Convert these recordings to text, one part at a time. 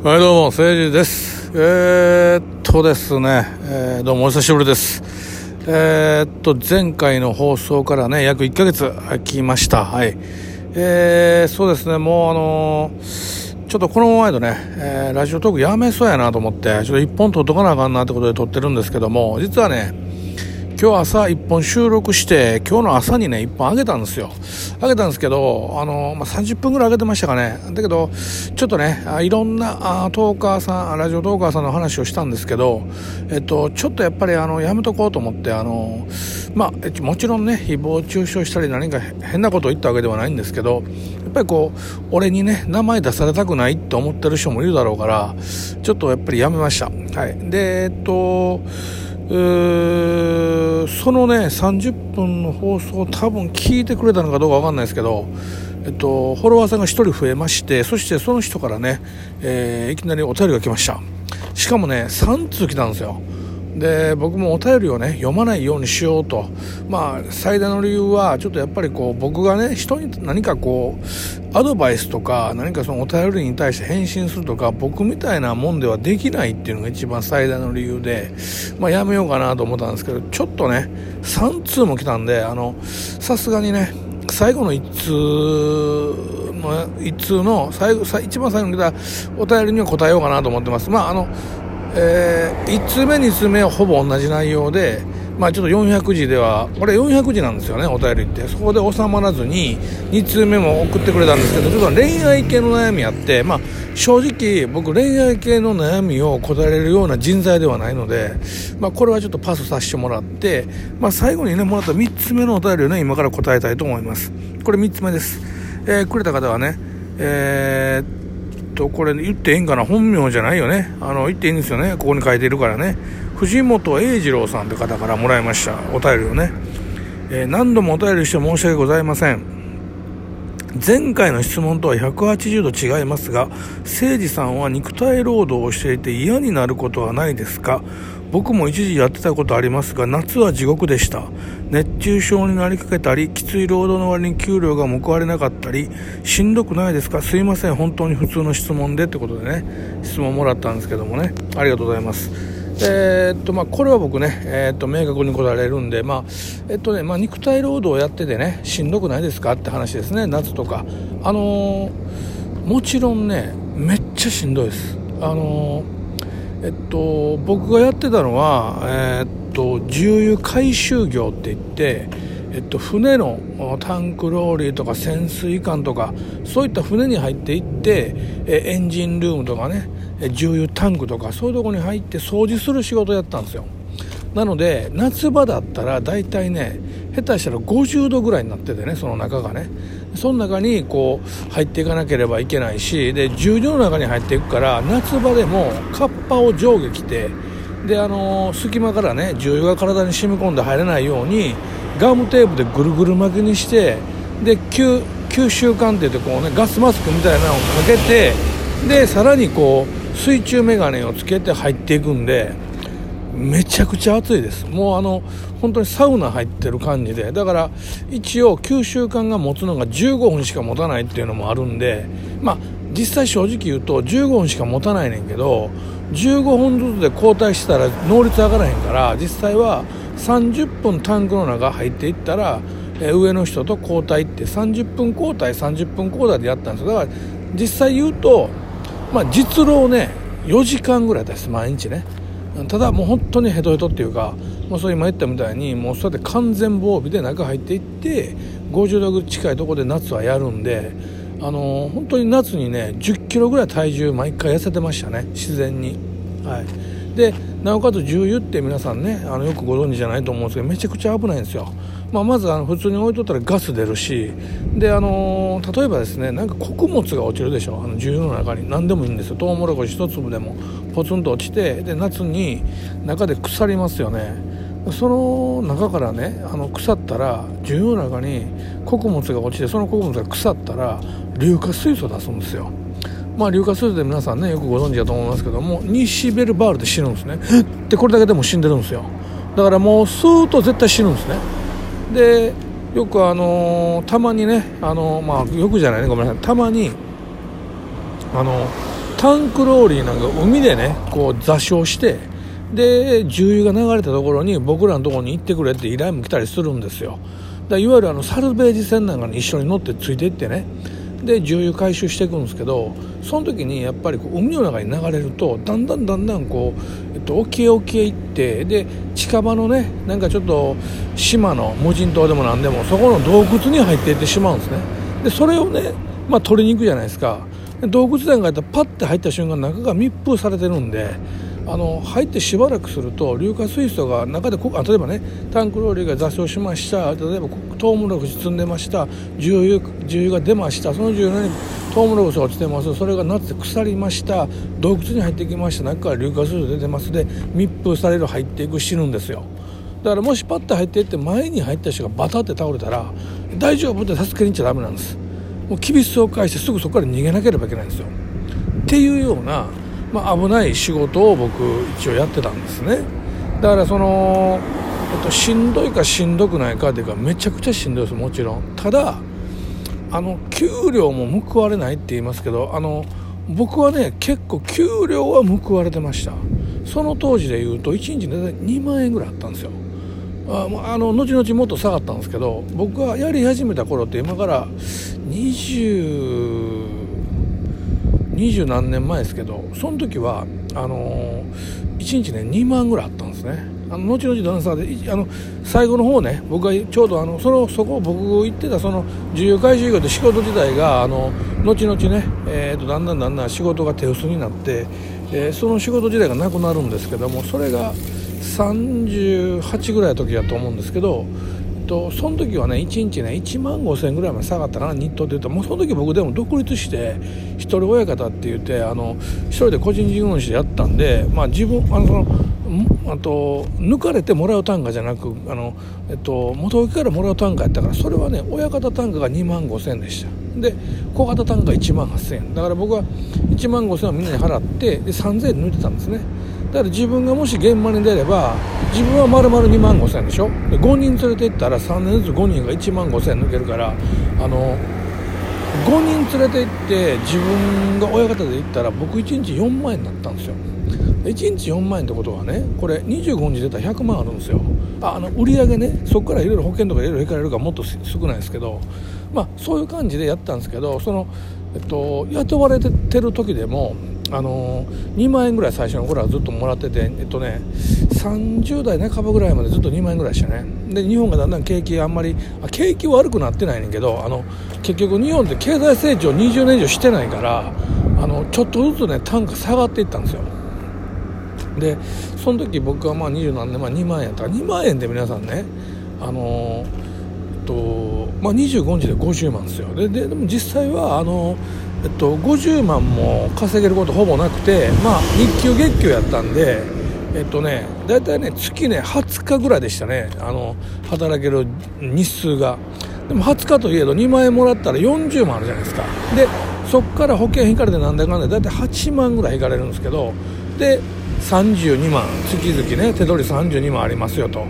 はい、どうも、誠治です。えー、っとですね、えー、どうもお久しぶりです。えー、っと、前回の放送からね、約1ヶ月空きました。はい。えー、そうですね、もうあのちょっとこのままやとね、えーラジオトークやめそうやなと思って、ちょっと一本撮っとかなあかんなってことで撮ってるんですけども、実はね、今日朝一本収録して、今日の朝にね、一本上げたんですよ。上げたんですけど、あの、まあ、30分ぐらい上げてましたかね。だけど、ちょっとね、いろんなあトーカーさん、ラジオトーカーさんの話をしたんですけど、えっと、ちょっとやっぱりあの、やめとこうと思って、あの、まあ、もちろんね、誹謗中傷したり何か変なことを言ったわけではないんですけど、やっぱりこう、俺にね、名前出されたくないって思ってる人もいるだろうから、ちょっとやっぱりやめました。はい。で、えっと、えーそのね30分の放送多分聞いてくれたのかどうか分かんないですけど、えっと、フォロワーさんが1人増えましてそしてその人からね、えーいきなりお便りが来ました。しかもね3通来たんですよ。で僕もお便りをね読まないようにしようと。まあ最大の理由はちょっとやっぱりこう僕がね人に何かこうアドバイスとか何かそのお便りに対して返信するとか僕みたいなもんではできないっていうのが一番最大の理由でまあやめようかなと思ったんですけどちょっとね3通も来たんであのさすがにね最後の1通の一通の最後一番最後に来たお便りには答えようかなと思ってます。まああのえー、1通目2通目はほぼ同じ内容で、まあ、ちょっと400字ではこれ400字なんですよねお便りって。そこで収まらずに2通目も送ってくれたんですけどちょっと恋愛系の悩みあって、まあ、正直僕恋愛系の悩みを答えれるような人材ではないので、まあ、これはちょっとパスさせてもらって、まあ、最後にねもらった3つ目のお便りをね今から答えたいと思います。これ3つ目です、えーくれた方はねえーとこれ言ってええんかな本名じゃないよね。あの言っていいんですよね。ここに書いているからね。藤本英二郎さんって方からもらいました。お便りをね、えー何度もお便りして申し訳ございません。前回の質問とは180度違いますが誠司さんは肉体労働をしていて嫌になることはないですか？僕も一時やってたことありますが夏は地獄でした。熱中症になりかけたりきつい労働の割に給料が報われなかったりしんどくないですか？すいません。本当に普通の質問で。ってことでね質問もらったんですけどもね。ありがとうございます。えーっとまあ、これは僕ね、えーっと明確に答えられるんで、まあえっとねまあ、肉体労働をやっててねしんどくないですか？って話ですね。夏とか、あのーもちろんねめっちゃしんどいです、あのーえっと、僕がやってたのは、えっと重油回収業って言って、えっと、船のタンクローリーとか潜水艦とかそういった船に入っていってえエンジンルームとかね重油タンクとかそういうとこに入って掃除する仕事やったんですよ。なので夏場だったら大体ね下手したら50度ぐらいになっててねその中がね。その中にこう入っていかなければいけないしで重油の中に入っていくから夏場でもカッパを上下着てであの隙間からね重油が体に染み込んで入れないようにガムテープでぐるぐる巻きにしてで吸吸収管って言ってこうねガスマスクみたいなのをかけてでさらにこう水中メガネをつけて入っていくんでめちゃくちゃ暑いです。もうあの本当にサウナ入ってる感じで。だから一応吸収管が持つのが15分しか持たないっていうのもあるんでまあ実際正直言うと15分しか持たないねんけど15分ずつで交代してたら能率上がらへんから実際は30分タンクの中入っていったらえ上の人と交代って30分交代30分交代でやったんですよ。だから実際言うとまあ実労ね4時間ぐらいです毎日ね。ただもう本当にヘトヘトっていうかもうそう今言ったみたいにもうそうやって完全防備で中入っていって50度近いところで夏はやるんであの本当に夏にね1 0キロぐらい体重毎回痩せてましたね自然に。はい。でなおかつ重油って皆さんねあのよくご存知じゃないと思うんですけどめちゃくちゃ危ないんですよ。まあ、まずあの普通に置いとったらガス出るしで、あのー例えばですねなんか穀物が落ちるでしょ。あの重油の中に。何でもいいんですよ。トウモロコシ一粒でも。ポツンと落ちてで夏に中で腐りますよね。その中からねあの腐ったら重油の中に穀物が落ちてその穀物が腐ったら硫化水素を出すんですよ。まあ硫化水素で皆さんねよくご存知だと思いますけどもニシベルバールで死ぬんですね。でこれだけでも死んでるんですよ。だからもうスーッと絶対死ぬんですね。でよくあのーたまにねあのーまあよくじゃないねごめんなさい。たまにあのタンクローリーなんか海でねこう座礁してで重油が流れたところに僕らのところに行ってくれって依頼も来たりするんですよ。だいわゆるあのサルベージ船なんかに一緒に乗ってついていってねで重油回収していくんですけどその時にやっぱりこう海の中に流れるとだんだんだんだんこう、えっと、沖へ沖へ行ってで近場のねなんかちょっと島の無人島でも何でもそこの洞窟に入っていってしまうんですね。でそれをね、まあ、取りに行くじゃないですか。洞窟なんかやったらパッて入った瞬間中が密封されてるんであの入ってしばらくすると硫化水素が中であ例えばねタンクローリーが座礁しました。例えばトウモロコシ積んでました。重油重油が出ました。その重油にトウモロコシが落ちてます。それが夏で腐りました。洞窟に入ってきました。中から硫化水素出てます。で密封される入っていく死ぬんですよ。だからもしパッと入っていって前に入った人がバタって倒れたら大丈夫って助けに行っちゃダメなんです。もう厳しさを返してすぐそこから逃げなければいけないんですよ。っていうようなまあ、危ない仕事を僕一応やってたんですね。だからその、えっと、しんどいかしんどくないかというかめちゃくちゃしんどいですもちろん。ただあの給料も報われないって言いますけどあの僕はね結構給料は報われてました。その当時で言うと1日大体2万円ぐらいあったんですよ。ああの後々もっと下がったんですけど僕がやり始めた頃って今から20二十何年前ですけどその時はあのー、1日ね2万ぐらいあったんですね。あの後々ダンサーであの最後の方ね僕がちょうどあのそのそこ僕行ってたその自由回収業で仕事自体があの後々ね、えーと、だんだんだんだん仕事が手薄になって、えー、その仕事自体がなくなるんですけどもそれが38ぐらいの時だと思うんですけどとその時はね1日ね1万5000円ぐらいまで下がったかな日当でいうともうその時僕でも独立して一人親方って言ってあの一人で個人事業主でやったんで、まあ、自分あのそのあと抜かれてもらう単価じゃなくあの、えっと、元請けからもらう単価やったからそれはね親方単価が2万5000円でした。で小型単価1万8000円だから僕は1万5000円をみんなに払ってで3000円抜いてたんですね。だから自分がもし現場に出れば自分は丸々2万5000円でしょ？で5人連れて行ったら3年ずつ5人が1万5000円抜けるからあの5人連れて行って自分が親方で行ったら僕1日4万円になったんですよ。1日4万円ってことはねこれ25日出たら100万あるんですよ。ああの売り上げねそこからいろいろ保険とかいろいろ引かれるからもっと少ないですけどまあそういう感じでやったんですけどその、えっと、雇われてる時でもあのー、2万円ぐらい最初の頃はずっともらってて、えっとね、30代半ばぐらいまでずっと2万円ぐらいでしたね。で日本がだんだん景気あんまりあ景気悪くなってないねんけどあの結局日本って経済成長20年以上してないからあのちょっとずつね単価下がっていったんですよ。でその時僕はまあ20何年前2万円やったら2万円で皆さんねあのー、とまあ、25日で50万ですよ。でででも実際はあのーえっと、50万も稼げることほぼなくて、まあ、日給月給やったんで、えっとね、大体ね、月ね、20日ぐらいでしたね、あの、働ける日数が。でも20日といえど2万円もらったら40万あるじゃないですか。で、そこから保険引かれてなんだかんだ大体8万ぐらい引かれるんですけど、で、32万、月々ね、手取り32万ありますよと。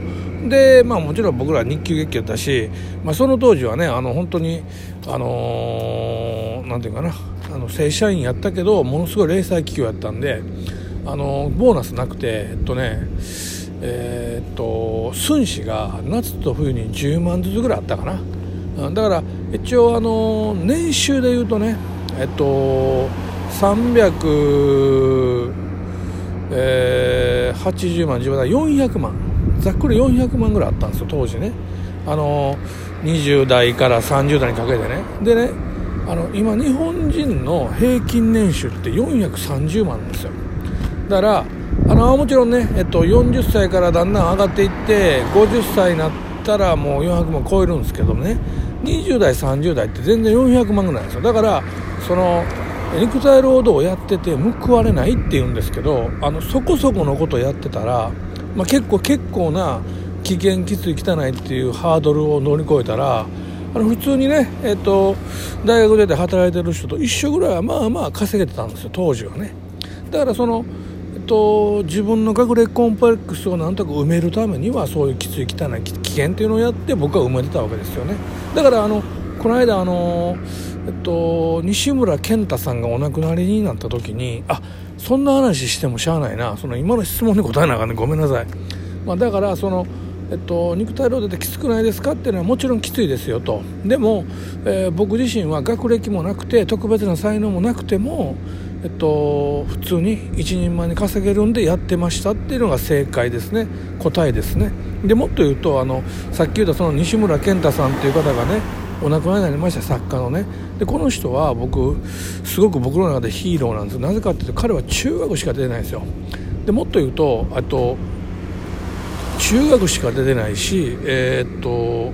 で、まあもちろん僕ら日給月給だし、まあその当時はね、あの本当に、あのー、なんていうかな、あの正社員やったけど、ものすごい零細企業やったんで、あのボーナスなくて、えっとね、えー、っと、寸志が夏と冬に10万ずつぐらいあったかな。だから一応あの年収で言うとね、えっと、300、えー、80万、自分は400万。ざっくり400万ぐらいあったんですよ当時ね。あの20代から30代にかけてね。でねあの今日本人の平均年収って430万なんですよ。だからあのもちろんね、えっと、40歳からだんだん上がっていって50歳になったらもう400万超えるんですけどね。20代30代って全然400万ぐらいなんですよ。だからその肉体労働をやってて報われないって言うんですけどあのそこそこのことやってたらまあ、結構結構な危険きつい汚いっていうハードルを乗り越えたらあの普通にね、えっと、大学出て働いてる人と一緒ぐらいはまあまあ稼げてたんですよ当時はね。だからその、えっと、自分の隠れコンプレックスをなんとか埋めるためにはそういうきつい汚い危険っていうのをやって僕は埋めてたわけですよね。だからあのこの間あのえっと、西村健太さんがお亡くなりになった時にあそんな話してもしゃあないな。その今の質問に答えなあかんねごめんなさい、まあ、だからそのえっと、肉体労働ってきつくないですかっていうのはもちろんきついですよと。でも、えー、僕自身は学歴もなくて特別な才能もなくても、えっと、普通に一人前に稼げるんでやってましたっていうのが正解ですね。答えですね。でもっと言うとあのさっき言ったその西村健太さんっていう方がねお亡くなりになりました作家のね。でこの人は僕すごく僕の中でヒーローなんですなぜかっていうと彼は中学しか出てないんですよ。でもっと言うとあと中学しか出てないしえー、っと、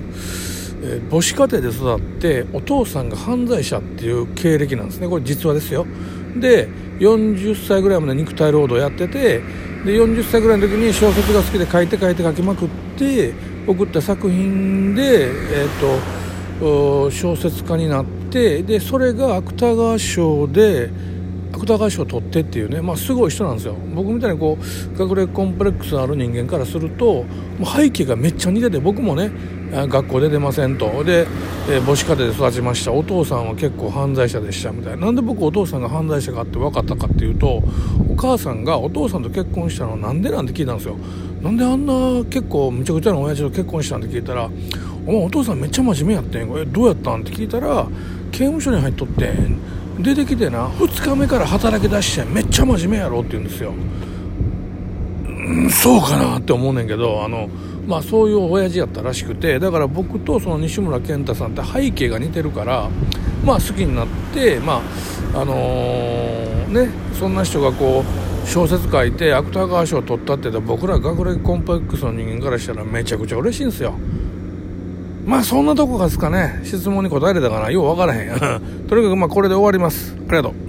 え、母子家庭で育ってお父さんが犯罪者っていう経歴なんですね。これ実話ですよ。で40歳ぐらいまで肉体労働やっててで40歳ぐらいの時に小説が好きで書いて書いて書きまくって送った作品で、えーと、小説家になってでそれが芥川賞で芥川賞を取ってっていうね、まあ、すごい人なんですよ。僕みたいにこう学歴コンプレックスのある人間からするともう背景がめっちゃ似てて僕もね学校出てませんと。で、母子家庭で育ちました。お父さんは結構犯罪者でしたみたいな。なんで僕お父さんが犯罪者かって分かったかっていうとお母さんがお父さんと結婚したのなんでなんて聞いたんですよ。なんであんな結構むちゃくちゃな親父と結婚したんって聞いたらおお父さんめっちゃ真面目やってんえどうやったん？って聞いたら刑務所に入っとって出てきてな2日目から働き出してめっちゃ真面目やろって言うんですよ。うんそうかなって思うねんけどあのまあそういう親父やったらしくてだから僕とその西村健太さんって背景が似てるからまあ好きになってまああのー、ねそんな人がこう小説書いて芥川賞を取ったって僕ら学歴コンプレックスの人間からしたらめちゃくちゃ嬉しいんですよ。まあそんなとこがですかね。質問に答えれたかな。よう分からへん とにかくまあこれで終わります。ありがとう。